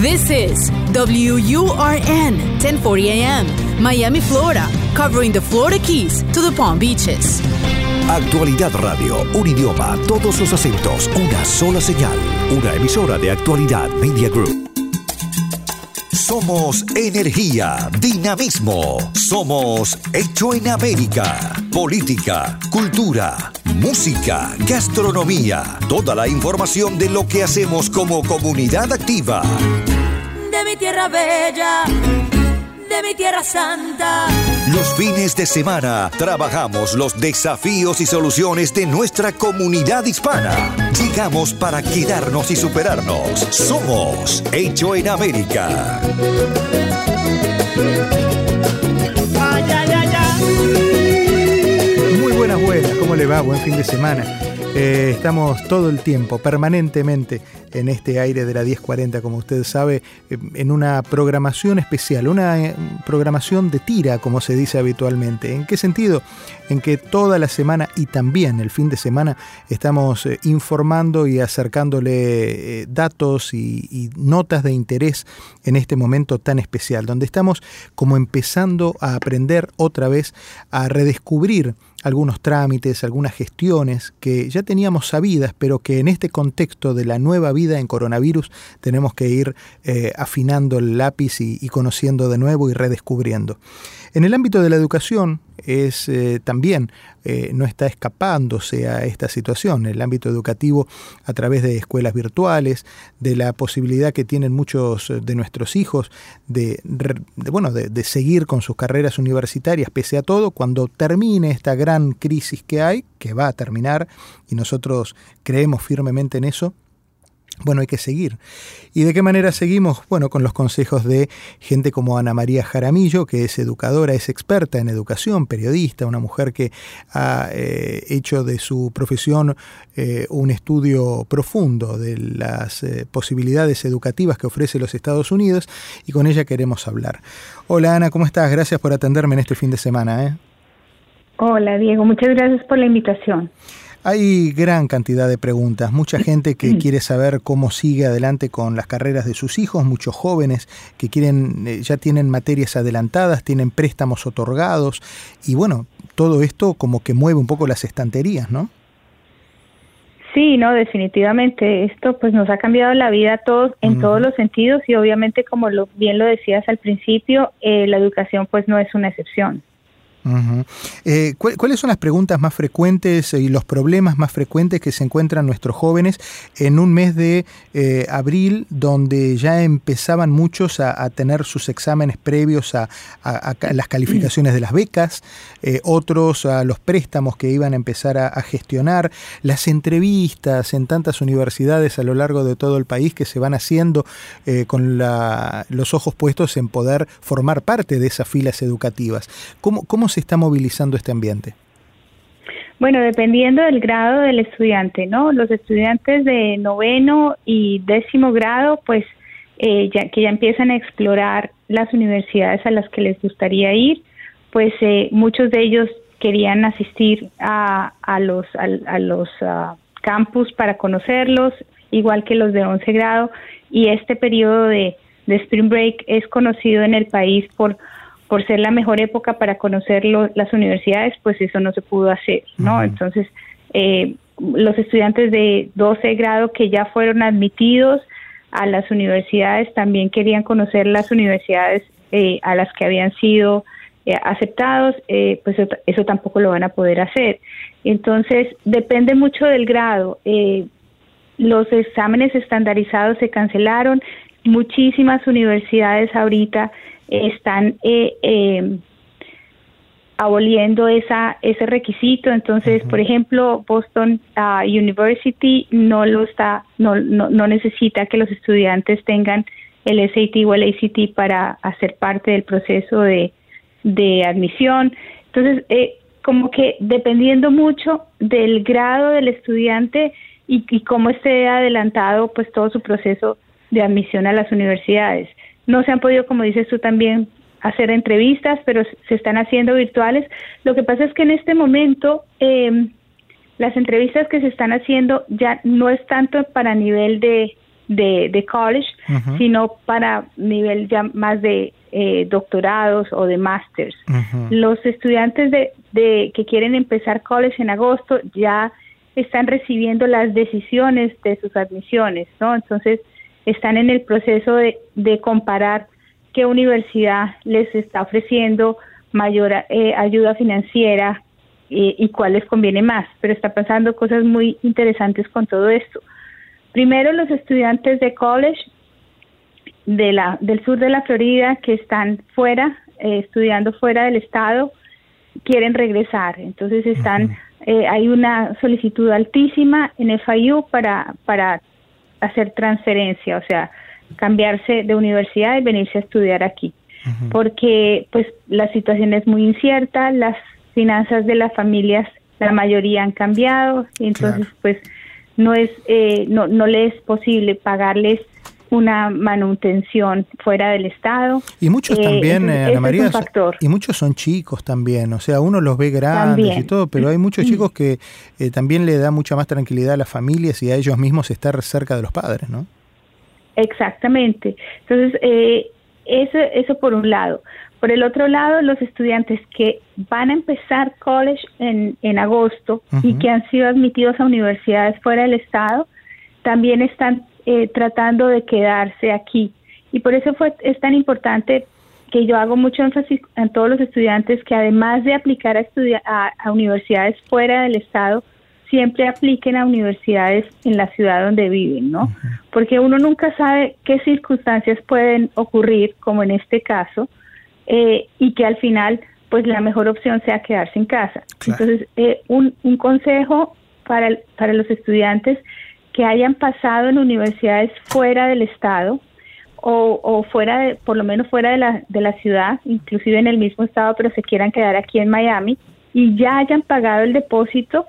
This is WURN 1040 AM, Miami, Florida, covering the Florida Keys to the Palm Beaches. Actualidad Radio, un idioma, todos los acentos, una sola señal, una emisora de Actualidad Media Group. Somos energía, dinamismo. Somos Hecho en América. Política, cultura, música, gastronomía. Toda la información de lo que hacemos como comunidad activa. De mi tierra bella de mi tierra santa. Los fines de semana trabajamos los desafíos y soluciones de nuestra comunidad hispana. Llegamos para quedarnos y superarnos. Somos Hecho en América. Muy buenas, buenas. ¿Cómo le va? Buen fin de semana. Eh, estamos todo el tiempo, permanentemente, en este aire de la 1040, como usted sabe, eh, en una programación especial, una eh, programación de tira, como se dice habitualmente. ¿En qué sentido? En que toda la semana y también el fin de semana estamos informando y acercándole datos y, y notas de interés en este momento tan especial, donde estamos como empezando a aprender otra vez a redescubrir algunos trámites, algunas gestiones que ya teníamos sabidas, pero que en este contexto de la nueva vida en coronavirus tenemos que ir eh, afinando el lápiz y, y conociendo de nuevo y redescubriendo. En el ámbito de la educación es eh, también eh, no está escapándose a esta situación. El ámbito educativo a través de escuelas virtuales, de la posibilidad que tienen muchos de nuestros hijos de, de bueno de, de seguir con sus carreras universitarias pese a todo cuando termine esta gran crisis que hay, que va a terminar y nosotros creemos firmemente en eso bueno, hay que seguir. ¿Y de qué manera seguimos? Bueno, con los consejos de gente como Ana María Jaramillo, que es educadora, es experta en educación, periodista, una mujer que ha eh, hecho de su profesión eh, un estudio profundo de las eh, posibilidades educativas que ofrece los Estados Unidos y con ella queremos hablar. Hola Ana, ¿cómo estás? Gracias por atenderme en este fin de semana. Hola Diego, muchas gracias por la invitación. Hay gran cantidad de preguntas, mucha gente que quiere saber cómo sigue adelante con las carreras de sus hijos, muchos jóvenes que quieren eh, ya tienen materias adelantadas, tienen préstamos otorgados y bueno, todo esto como que mueve un poco las estanterías, ¿no? Sí, no, definitivamente esto pues nos ha cambiado la vida a todos en mm. todos los sentidos y obviamente como lo, bien lo decías al principio, eh, la educación pues no es una excepción. Eh, ¿Cuáles son las preguntas más frecuentes y los problemas más frecuentes que se encuentran nuestros jóvenes en un mes de eh, abril donde ya empezaban muchos a, tener sus exámenes previos a, las calificaciones de las becas, eh, otros a los préstamos que iban a empezar a, gestionar, las entrevistas en tantas universidades a lo largo de todo el país que se van haciendo eh, con los ojos puestos en poder formar parte de esas filas educativas? ¿Cómo, cómo se está movilizando este ambiente? Bueno, dependiendo del grado del estudiante, ¿no? Los estudiantes de noveno y décimo grado, pues eh, ya que ya empiezan a explorar las universidades a las que les gustaría ir, pues eh, muchos de ellos querían asistir a, a los a, a los uh, campus para conocerlos, igual que los de 11 grado, y este periodo de Spring Break es conocido en el país por por ser la mejor época para conocer lo, las universidades, pues eso no se pudo hacer, ¿no? Uh -huh. Entonces, eh, los estudiantes de 12 grado que ya fueron admitidos a las universidades también querían conocer las universidades eh, a las que habían sido eh, aceptados, eh, pues eso, tampoco lo van a poder hacer. Entonces, depende mucho del grado. Los exámenes estandarizados se cancelaron, muchísimas universidades ahorita están eh, eh, aboliendo esa ese requisito. Entonces uh -huh. por ejemplo Boston uh, University no lo está no, no no necesita que los estudiantes tengan el SAT o el ACT para hacer parte del proceso de de admisión. Entonces eh, como que dependiendo mucho del grado del estudiante y, y cómo esté adelantado pues todo su proceso de admisión a las universidades no se han podido, como dices tú también, hacer entrevistas, pero se están haciendo virtuales. Lo que pasa es que en este momento eh, las entrevistas que se están haciendo ya no es tanto para nivel de, de, college, sino para nivel ya más de eh, doctorados o de masters. Los estudiantes de, de, que quieren empezar college en agosto ya están recibiendo las decisiones de sus admisiones, ¿no? Entonces, están en el proceso de, de comparar qué universidad les está ofreciendo mayor eh, ayuda financiera eh, y cuál les conviene más. Pero está pasando cosas muy interesantes con todo esto. Primero, los estudiantes de college de la, del sur de la Florida que están fuera, eh, estudiando fuera del estado, quieren regresar. Entonces están, hay una solicitud altísima en FIU para, para hacer transferencia, o sea, cambiarse de universidad y venirse a estudiar aquí, porque pues la situación es muy incierta, las finanzas de las familias, la mayoría han cambiado, y entonces pues no es eh, no no le es posible pagarles una manutención fuera del estado. Y muchos eh, también eh, Ana María y muchos son chicos también o sea uno los ve grandes y todo pero hay muchos chicos que también le da mucha más tranquilidad a las familias y a ellos mismos estar cerca de los padres no Exactamente. Entonces, eh, eso, eso por un lado. Por el otro lado, los estudiantes que van a empezar college en, en agosto y que han sido admitidos a universidades fuera del estado, también están eh, tratando de quedarse aquí. Y por eso fue, es tan importante que yo hago mucho énfasis en todos los estudiantes que además de aplicar a, estudiar, a universidades fuera del estado, siempre apliquen a universidades en la ciudad donde viven, ¿no? Porque uno nunca sabe qué circunstancias pueden ocurrir, como en este caso, eh, y que al final, pues la mejor opción sea quedarse en casa. Entonces, eh, un, un consejo para, para los estudiantes que hayan pasado en universidades fuera del estado o, o fuera de, por lo menos fuera de la, de la ciudad, inclusive en el mismo estado, pero se quieran quedar aquí en Miami y ya hayan pagado el depósito,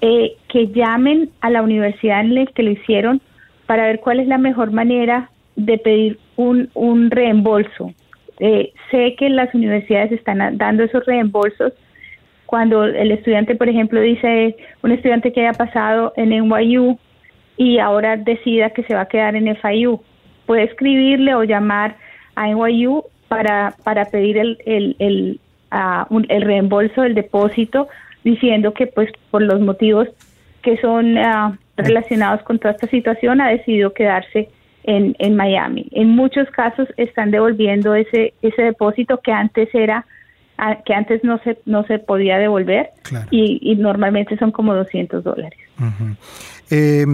eh, que llamen a la universidad en la que lo hicieron para ver cuál es la mejor manera de pedir un, un reembolso. Eh, sé que las universidades están dando esos reembolsos cuando el estudiante, por ejemplo, dice un estudiante que haya pasado en NYU y ahora decida que se va a quedar en FIU, puede escribirle o llamar a NYU para, para pedir el, el, el, el reembolso del depósito diciendo que pues por los motivos que son ah, relacionados con toda esta situación ha decidido quedarse en, en Miami. En muchos casos están devolviendo ese ese depósito que antes era ah, que antes no se no se podía devolver y, normalmente son como 200 dólares. Eh,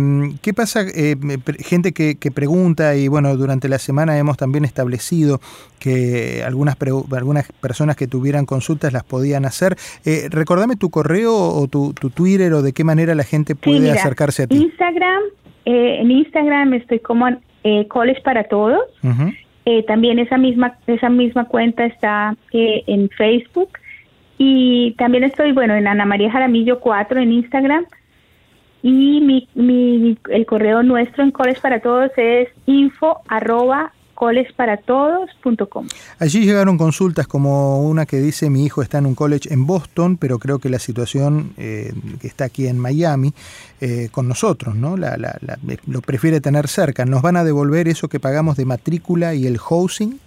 ¿Qué pasa? Eh, gente que, que, pregunta y bueno, durante la semana hemos también establecido que algunas, algunas personas que tuvieran consultas las podían hacer. Eh, recordame tu correo o tu, Twitter o de qué manera la gente puede acercarse a ti. Instagram, eh, en Instagram estoy como eh, College para Todos. también esa misma, esa misma cuenta está en Facebook. Y también estoy, bueno, en Ana María Jaramillo 4 en Instagram y mi, mi, el correo nuestro en Coles para Todos es info arroba colesparatodos.com. Allí llegaron consultas como una que dice mi hijo está en un college en Boston, pero creo que la situación eh, que está aquí en Miami eh, con nosotros, ¿no? La, la, lo prefiere tener cerca. ¿Nos van a devolver eso que pagamos de matrícula y el housing?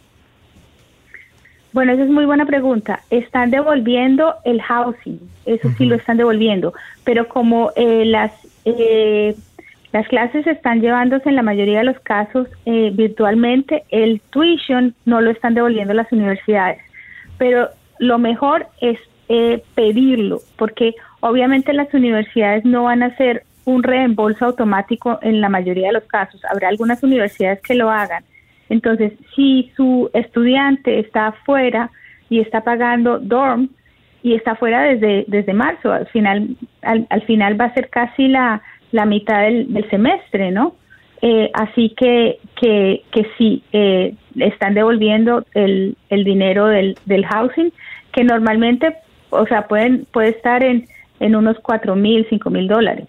Bueno, esa es muy buena pregunta. Están devolviendo el housing, eso sí lo están devolviendo, pero como eh, las eh, las clases están llevándose en la mayoría de los casos eh, virtualmente, el tuition no lo están devolviendo las universidades, pero lo mejor es pedirlo, porque obviamente las universidades no van a hacer un reembolso automático en la mayoría de los casos. Habrá algunas universidades que lo hagan, entonces, si su estudiante está afuera y está pagando dorm y está afuera desde, desde marzo, al final, al, final va a ser casi la, la mitad del, semestre, ¿no? Eh, así que, que, que sí, eh, están devolviendo el, el dinero del, del housing, que normalmente, o sea, pueden, puede estar en en unos cuatro mil, cinco mil dólares.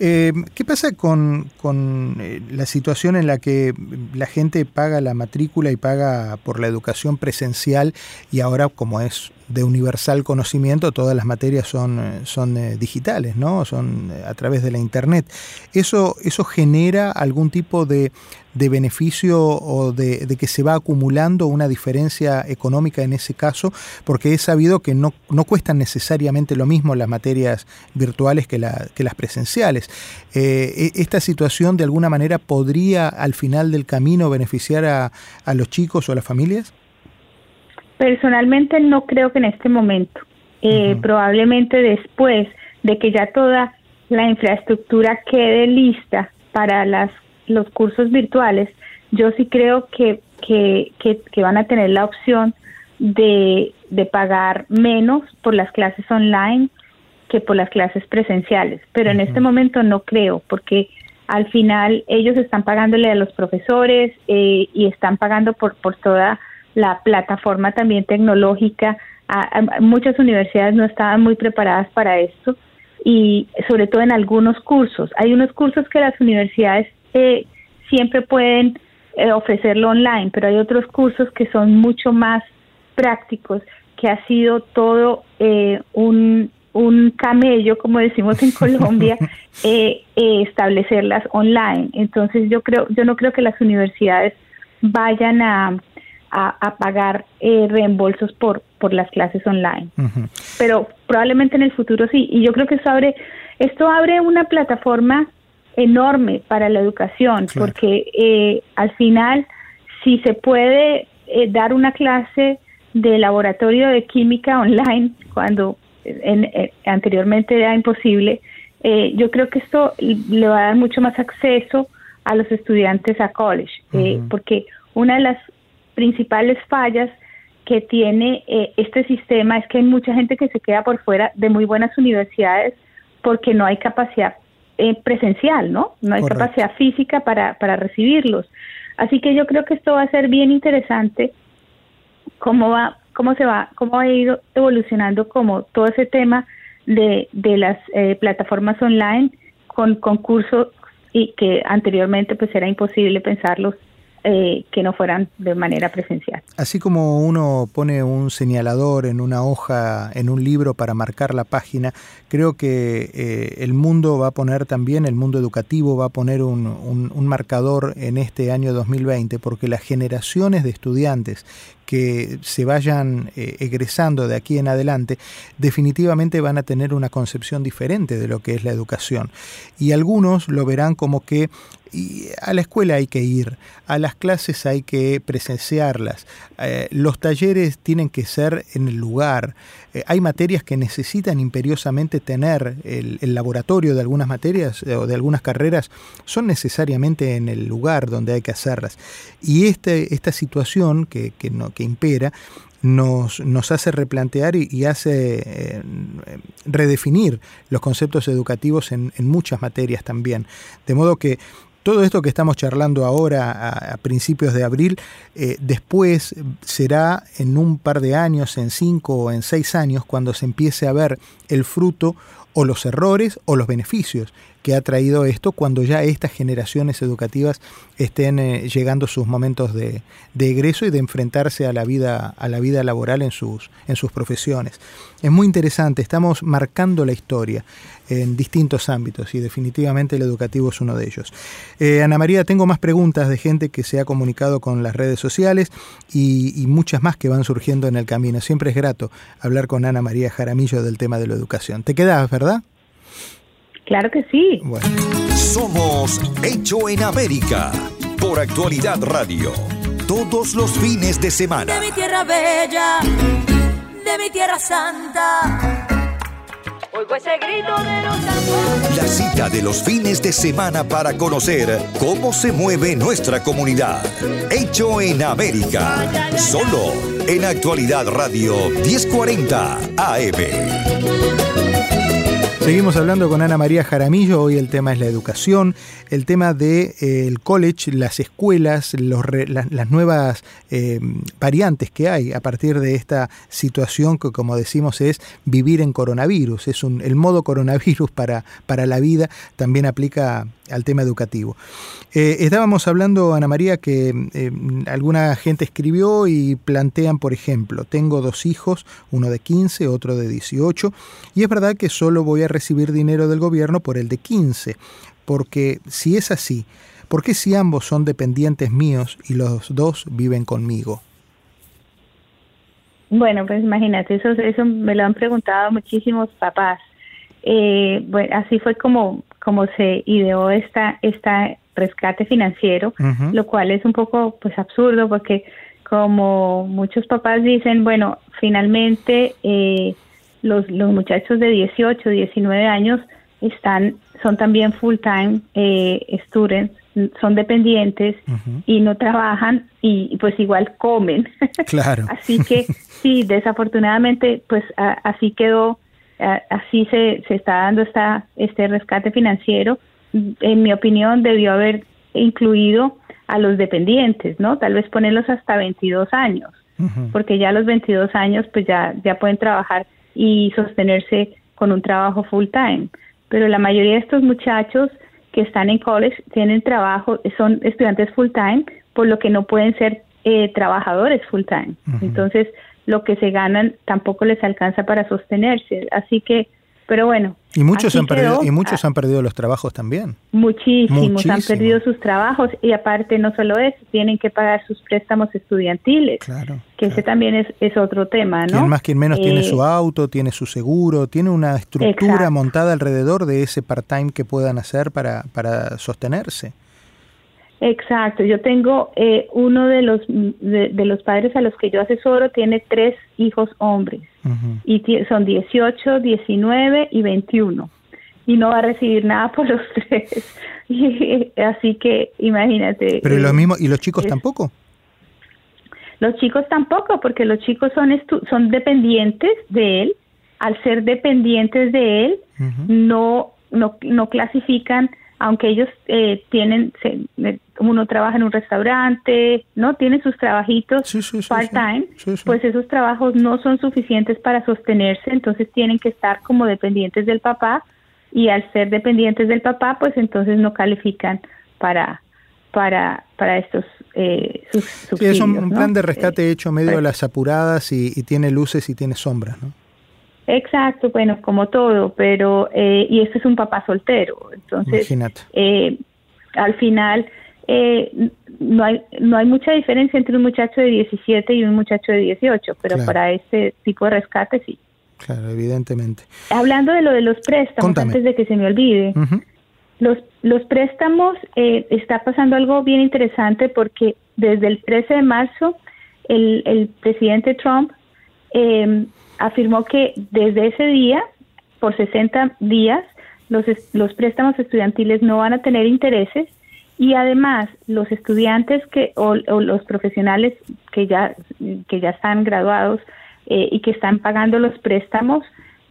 Eh, ¿Qué pasa con, con eh, la situación en la que la gente paga la matrícula y paga por la educación presencial y ahora como es de universal conocimiento, todas las materias son, eh, son digitales, ¿no? Son a través de la internet. ¿Eso, eso genera algún tipo de, de beneficio o de, que se va acumulando una diferencia económica en ese caso? Porque he sabido que no, no cuestan necesariamente lo mismo las materias virtuales que, la, que las presenciales. E, ¿Esta situación de alguna manera podría al final del camino beneficiar a, a los chicos o a las familias? Personalmente no creo que en este momento. Eh, probablemente después de que ya toda la infraestructura quede lista para las, los cursos virtuales, yo sí creo que, que, que, van a tener la opción de, de pagar menos por las clases online que por las clases presenciales. Pero en este momento no creo, porque al final ellos están pagándole a los profesores eh, y están pagando por, por toda la plataforma también tecnológica. muchas universidades no estaban muy preparadas para esto y sobre todo en algunos cursos. Hay unos cursos que las universidades eh, siempre pueden eh, ofrecerlo online, pero hay otros cursos que son mucho más prácticos, que ha sido todo eh, un, un camello, como decimos en Colombia, establecerlas online. Entonces yo creo, yo no creo que las universidades vayan a a, pagar eh, reembolsos por, por las clases online. Pero probablemente en el futuro sí. Y yo creo que esto abre, esto abre una plataforma enorme para la educación, porque eh, al final, si se puede eh, dar una clase de laboratorio de química online, cuando anteriormente era imposible, yo creo que esto le va a dar mucho más acceso a los estudiantes a college, porque una de las principales fallas que tiene eh, este sistema es que hay mucha gente que se queda por fuera de muy buenas universidades porque no hay capacidad eh, presencial, ¿no? No hay capacidad física para, para recibirlos. Así que yo creo que esto va a ser bien interesante cómo va cómo se va cómo ha ido evolucionando como todo ese tema de, de las eh, plataformas online con concursos y que anteriormente pues era imposible pensarlos eh, que no fueran de manera presencial. Así como uno pone un señalador en una hoja, en un libro para marcar la página, creo que eh, el mundo va a poner también, el mundo educativo va a poner un, un marcador en este año 2020, porque las generaciones de estudiantes se vayan eh, egresando de aquí en adelante, definitivamente van a tener una concepción diferente de lo que es la educación. Y algunos lo verán como que a la escuela hay que ir, a las clases hay que presenciarlas, eh, los talleres tienen que ser en el lugar, eh, hay materias que necesitan imperiosamente tener el, laboratorio de algunas materias o de algunas carreras, son necesariamente en el lugar donde hay que hacerlas. Y este, esta situación que impera nos, nos, hace replantear y, hace eh, redefinir los conceptos educativos en, muchas materias también. De modo que todo esto que estamos charlando ahora a, principios de abril, eh, después será en un par de años, en cinco o en seis años, cuando se empiece a ver el fruto o los errores o los beneficios que ha traído esto cuando ya estas generaciones educativas estén eh, llegando sus momentos de, egreso y de enfrentarse a la vida, a la vida laboral en sus, en sus profesiones. Es muy interesante, estamos marcando la historia en distintos ámbitos y definitivamente el educativo es uno de ellos. Eh, Ana María, tengo más preguntas de gente que se ha comunicado con las redes sociales y, y muchas más que van surgiendo en el camino. Siempre es grato hablar con Ana María Jaramillo del tema de la educación. ¿Te quedas, verdad? Claro que sí. Somos Hecho en América por Actualidad Radio. Todos los fines de semana. De mi tierra bella, de mi tierra santa. Oigo ese grito de los La cita de los fines de semana para conocer cómo se mueve nuestra comunidad. Hecho en América. Solo en Actualidad Radio 1040 AM. Seguimos hablando con Ana María Jaramillo, hoy el tema es la educación, el tema del de, eh, college, las escuelas, los las nuevas eh, variantes que hay a partir de esta situación que como decimos es vivir en coronavirus, es el modo coronavirus para, para la vida, también aplica al tema educativo. Eh, estábamos hablando, Ana María, que alguna gente escribió y plantean, por ejemplo, tengo dos hijos, uno de 15, otro de 18, y es verdad que solo voy a recibir dinero del gobierno por el de 15, porque si es así, ¿por qué si ambos son dependientes míos y los dos viven conmigo? Bueno, pues imagínate, eso, eso me lo han preguntado muchísimos papás. Eh, bueno, así fue como como se ideó esta, esta rescate financiero, lo cual es un poco pues absurdo porque como muchos papás dicen, bueno, finalmente eh, los, los muchachos de 18, 19 años están, son también full time eh, students, son dependientes y no trabajan y pues igual comen. Claro. así que sí, desafortunadamente pues así quedó así se, se está dando esta, este rescate financiero. En mi opinión, debió haber incluido a los dependientes, ¿no? Tal vez ponerlos hasta 22 años, porque ya a los 22 años pues ya, ya pueden trabajar y sostenerse con un trabajo full time. Pero la mayoría de estos muchachos que están en college tienen trabajo, son estudiantes full time, por lo que no pueden ser eh, trabajadores full time. Entonces, lo que se ganan tampoco les alcanza para sostenerse. Así que, pero bueno. Y muchos, han, perdido, y muchos han perdido los trabajos también. Muchísimos han perdido sus trabajos y aparte no solo eso, tienen que pagar sus préstamos estudiantiles. Claro. Que ese también es, es otro tema, ¿no? Quien más, quien menos tiene eh, su auto, tiene su seguro, tiene una estructura montada alrededor de ese part-time que puedan hacer para, para sostenerse. Exacto, yo tengo eh, uno de los de, los padres a los que yo asesoro tiene tres hijos hombres y son 18, 19 y 21 y no va a recibir nada por los tres. así que imagínate. Pero lo mismo y los chicos tampoco. Los chicos tampoco, porque los chicos son son dependientes de él. Al ser dependientes de él, no no no clasifican aunque ellos eh, tienen, se, uno trabaja en un restaurante, ¿no? Tienen sus trabajitos part-time, pues esos trabajos no son suficientes para sostenerse, entonces tienen que estar como dependientes del papá y al ser dependientes del papá, pues entonces no califican para para para estos eh, es un, plan de rescate eh, hecho medio de pues las apuradas y, y tiene luces y tiene sombras, ¿no? Exacto, bueno, como todo, pero eh, y este es un papá soltero, entonces eh, al final eh, no hay no hay mucha diferencia entre un muchacho de 17 y un muchacho de 18, pero para este tipo de rescate sí. Claro, evidentemente. Hablando de lo de los préstamos, antes de que se me olvide, los los préstamos está pasando algo bien interesante porque desde el 13 de marzo el, el presidente Trump eh, afirmó que desde ese día, por 60 días, los, los préstamos estudiantiles no van a tener intereses y además los estudiantes que o, los profesionales que ya que ya están graduados eh, y que están pagando los préstamos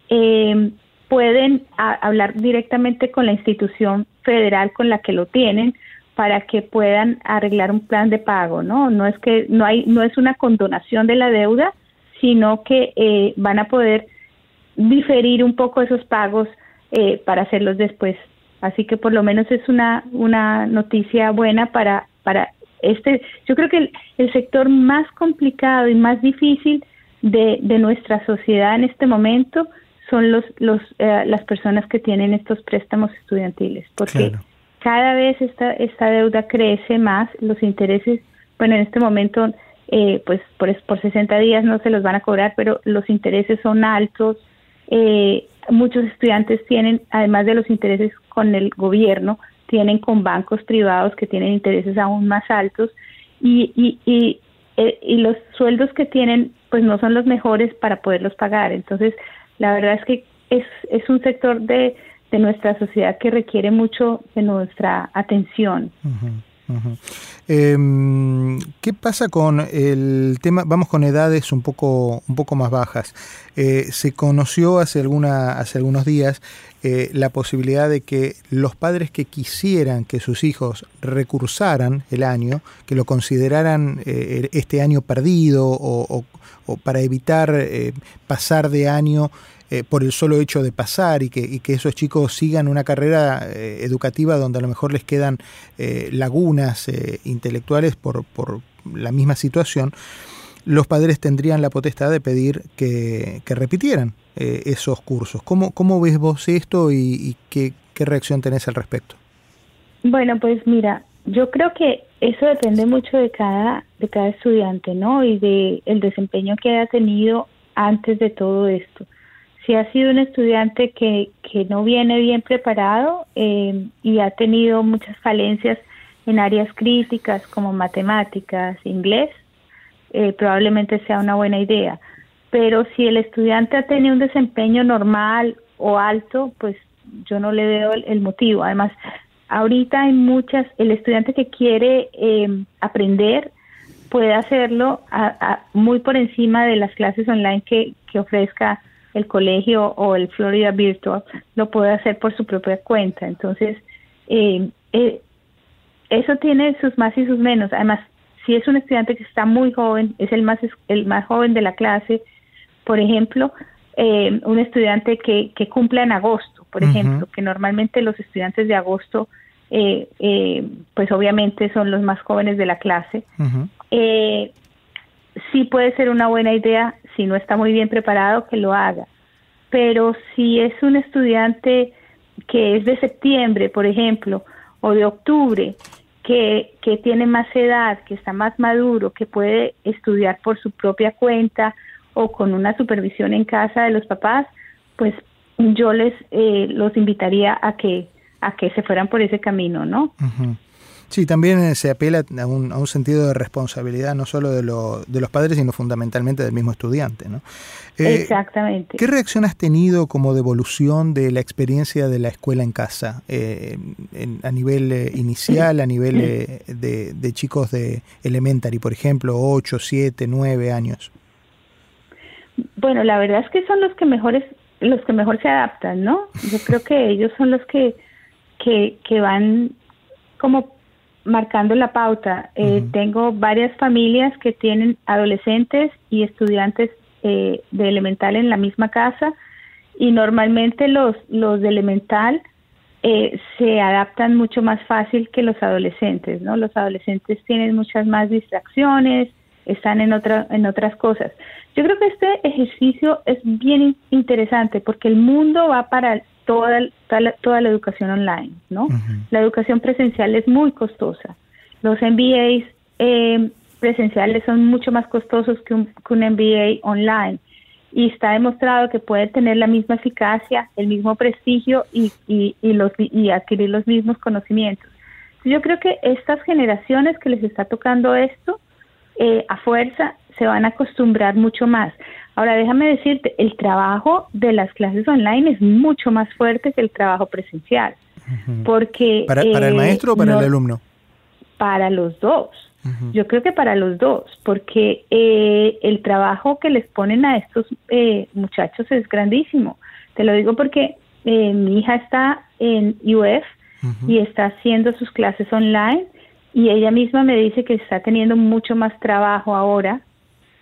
eh, pueden hablar directamente con la institución federal con la que lo tienen para que puedan arreglar un plan de pago no no es que no hay no es una condonación de la deuda sino que eh, van a poder diferir un poco esos pagos eh, para hacerlos después. Así que por lo menos es una, una noticia buena para, para este, yo creo que el, sector más complicado y más difícil de, de, nuestra sociedad en este momento son los, los, eh, las personas que tienen estos préstamos estudiantiles, porque cada vez esta, esta deuda crece más, los intereses, bueno, en este momento eh, pues por, por 60 días no se los van a cobrar, pero los intereses son altos. Eh, muchos estudiantes tienen, además de los intereses con el gobierno, tienen con bancos privados que tienen intereses aún más altos y, y, y, eh, y los sueldos que tienen pues no son los mejores para poderlos pagar. Entonces, la verdad es que es, es un sector de, de nuestra sociedad que requiere mucho de nuestra atención. Em, ¿Qué pasa con el tema? Vamos con edades un poco, un poco más bajas. Eh, se conoció hace, alguna, hace algunos días eh, la posibilidad de que los padres que quisieran que sus hijos recursaran el año, que lo consideraran eh, este año perdido o, o para evitar pasar de año eh, por el solo hecho de pasar y que, esos chicos sigan una carrera eh, educativa donde a lo mejor les quedan eh, lagunas intelectuales por, la misma situación, los padres tendrían la potestad de pedir que, repitieran esos cursos. ¿Cómo, ¿Cómo ves vos esto y, qué, qué reacción tenés al respecto? Bueno, pues mira, yo creo que eso depende mucho de cada de cada estudiante, ¿no? Y de el desempeño que haya tenido antes de todo esto si ha sido un estudiante que, que no viene bien preparado eh, y ha tenido muchas falencias en áreas críticas como matemáticas, inglés, eh, probablemente sea una buena idea. Pero si el estudiante ha tenido un desempeño normal o alto, pues yo no le veo el, motivo. Además, ahorita hay muchas, el estudiante que quiere eh, aprender puede hacerlo muy por encima de las clases online que, que ofrezca el colegio o el Florida Virtual lo puede hacer por su propia cuenta. Entonces, eh, eh, eso tiene sus más y sus menos. Además, si es un estudiante que está muy joven, es el más, el más joven de la clase, por ejemplo, eh, un estudiante que, que cumple en agosto, por ejemplo, que normalmente los estudiantes de agosto, pues obviamente son los más jóvenes de la clase, sí puede ser una buena idea, si no está muy bien preparado, que lo haga. Pero si es un estudiante que es de septiembre, por ejemplo, o de octubre, que, que tiene más edad, que está más maduro, que puede estudiar por su propia cuenta o con una supervisión en casa de los papás, pues yo les eh, los invitaría a que a que se fueran por ese camino, ¿no? Sí, también eh, se apela a un, a un sentido de responsabilidad, no solo de, lo, de los padres, sino fundamentalmente del mismo estudiante. ¿no? Eh, Exactamente. ¿Qué reacción has tenido como devolución de la experiencia de la escuela en casa? Eh, a nivel inicial, a nivel de, de, chicos de elementary, por ejemplo, 8, 7, 9 años. Bueno, la verdad es que son los que mejores los que mejor se adaptan, ¿no? Yo creo que ellos son los que, que, que van como marcando la pauta. Eh, tengo varias familias que tienen adolescentes y estudiantes eh, de elemental en la misma casa y normalmente los, los de elemental eh, se adaptan mucho más fácil que los adolescentes, ¿no? Los adolescentes tienen muchas más distracciones, están en, otra, en otras cosas. Yo creo que este ejercicio es bien interesante porque el mundo va para toda, toda, la, educación online, ¿no? La educación presencial es muy costosa. Los MBAs eh, presenciales son mucho más costosos que un, que un MBA online y está demostrado que puede tener la misma eficacia, el mismo prestigio y, y, y, los, y adquirir los mismos conocimientos. Yo creo que estas generaciones que les está tocando esto, eh, a fuerza, se van a acostumbrar mucho más. Ahora, déjame decirte, el trabajo de las clases online es mucho más fuerte que el trabajo presencial. Porque... ¿Para, ¿Para, el maestro o para el alumno? Para los dos. Yo creo que para los dos, porque eh, el trabajo que les ponen a estos eh, muchachos es grandísimo. Te lo digo porque eh, mi hija está en UF y está haciendo sus clases online y ella misma me dice que está teniendo mucho más trabajo ahora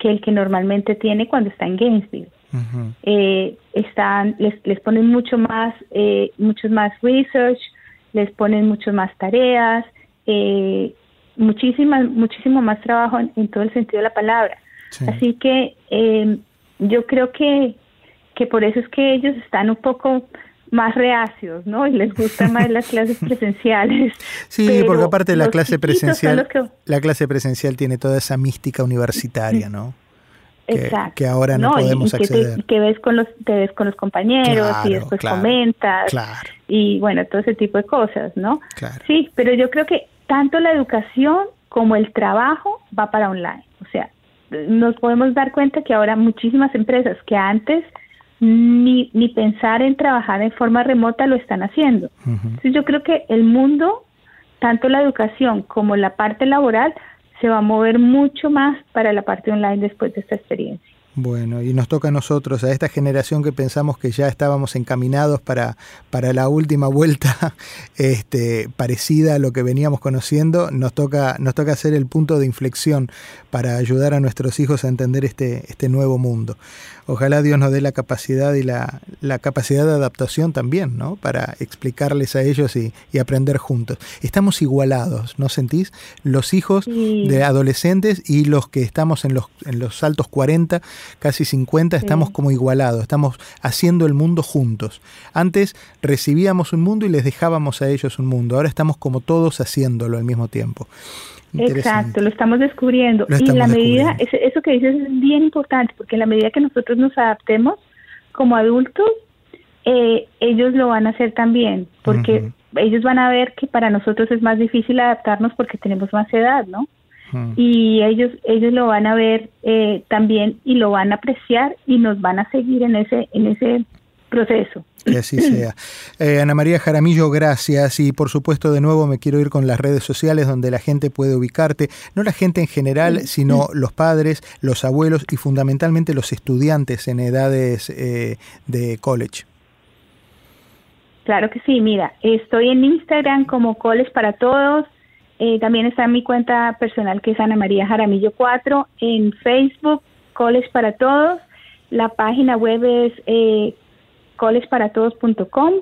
que el que normalmente tiene cuando está en Gainesville. eh, están, les, les ponen mucho más, eh, muchos más research, les ponen mucho más tareas, eh, muchísimas, muchísimo más trabajo en, todo el sentido de la palabra. Así que eh, yo creo que, que por eso es que ellos están un poco más reacios, ¿no? Y les gustan más las clases presenciales. Sí, porque aparte la clase presencial, la clase presencial tiene toda esa mística universitaria, ¿no? Que, Exacto. que ahora no, podemos y que acceder. que ves con los, te ves con los compañeros y después comentas claro. y bueno, todo ese tipo de cosas, ¿no? Sí, pero yo creo que tanto la educación como el trabajo va para online. O sea, nos podemos dar cuenta que ahora muchísimas empresas que antes ni, ni pensar en trabajar en forma remota lo están haciendo. Entonces yo creo que el mundo tanto la educación como la parte laboral se va a mover mucho más para la parte online después de esta experiencia. Bueno, y nos toca a nosotros, a esta generación que pensamos que ya estábamos encaminados para, para la última vuelta este, parecida a lo que veníamos conociendo, nos toca, nos toca hacer el punto de inflexión para ayudar a nuestros hijos a entender este, este nuevo mundo. Ojalá Dios nos dé la capacidad y la, la capacidad de adaptación también, ¿no? Para explicarles a ellos y, y aprender juntos. Estamos igualados, ¿no sentís? Los hijos de adolescentes y los que estamos en los, en los altos 40 casi 50, estamos como igualados, estamos haciendo el mundo juntos. Antes recibíamos un mundo y les dejábamos a ellos un mundo, ahora estamos como todos haciéndolo al mismo tiempo. Exacto, lo estamos descubriendo. y la medida, eso que dices es bien importante, porque en la medida que nosotros nos adaptemos como adultos, eh, ellos lo van a hacer también, porque ellos van a ver que para nosotros es más difícil adaptarnos porque tenemos más edad, ¿no? y ellos ellos lo van a ver eh, también y lo van a apreciar y nos van a seguir en ese en ese proceso. Que así sea. Eh, Ana María Jaramillo, gracias. Y por supuesto, de nuevo me quiero ir con las redes sociales donde la gente puede ubicarte. No la gente en general, sino los padres, los abuelos y fundamentalmente los estudiantes en edades eh, de college. Claro que sí, mira, estoy en Instagram como College para Todos, eh, también está en mi cuenta personal que es Ana María Jaramillo 4. En Facebook, Coles para Todos. La página web es eh, colesparatodos.com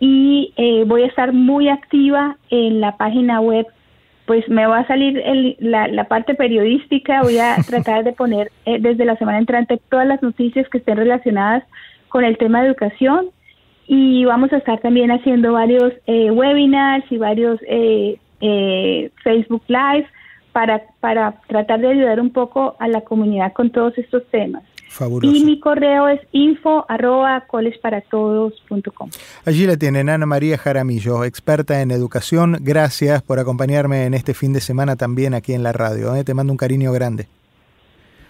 y eh, voy a estar muy activa en la página web. Pues me va a salir la, la, parte periodística. Voy a tratar de poner eh, desde la semana entrante todas las noticias que estén relacionadas con el tema de educación y vamos a estar también haciendo varios webinars y varios eh, eh, Facebook Live para, para tratar de ayudar un poco a la comunidad con todos estos temas. Y mi correo es info arroba colesparatodos.com. Allí la tienen Ana María Jaramillo, experta en educación. Gracias por acompañarme en este fin de semana también aquí en la radio. ¿eh? Te mando un cariño grande.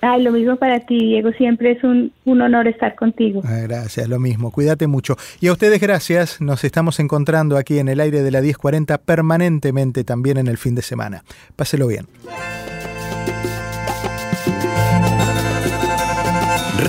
Ay, lo mismo para ti, Diego. Siempre es un, honor estar contigo. Ah, gracias, lo mismo. Cuídate mucho. Y a ustedes gracias. Nos estamos encontrando aquí en el aire de la 1040 permanentemente también en el fin de semana. Páselo bien.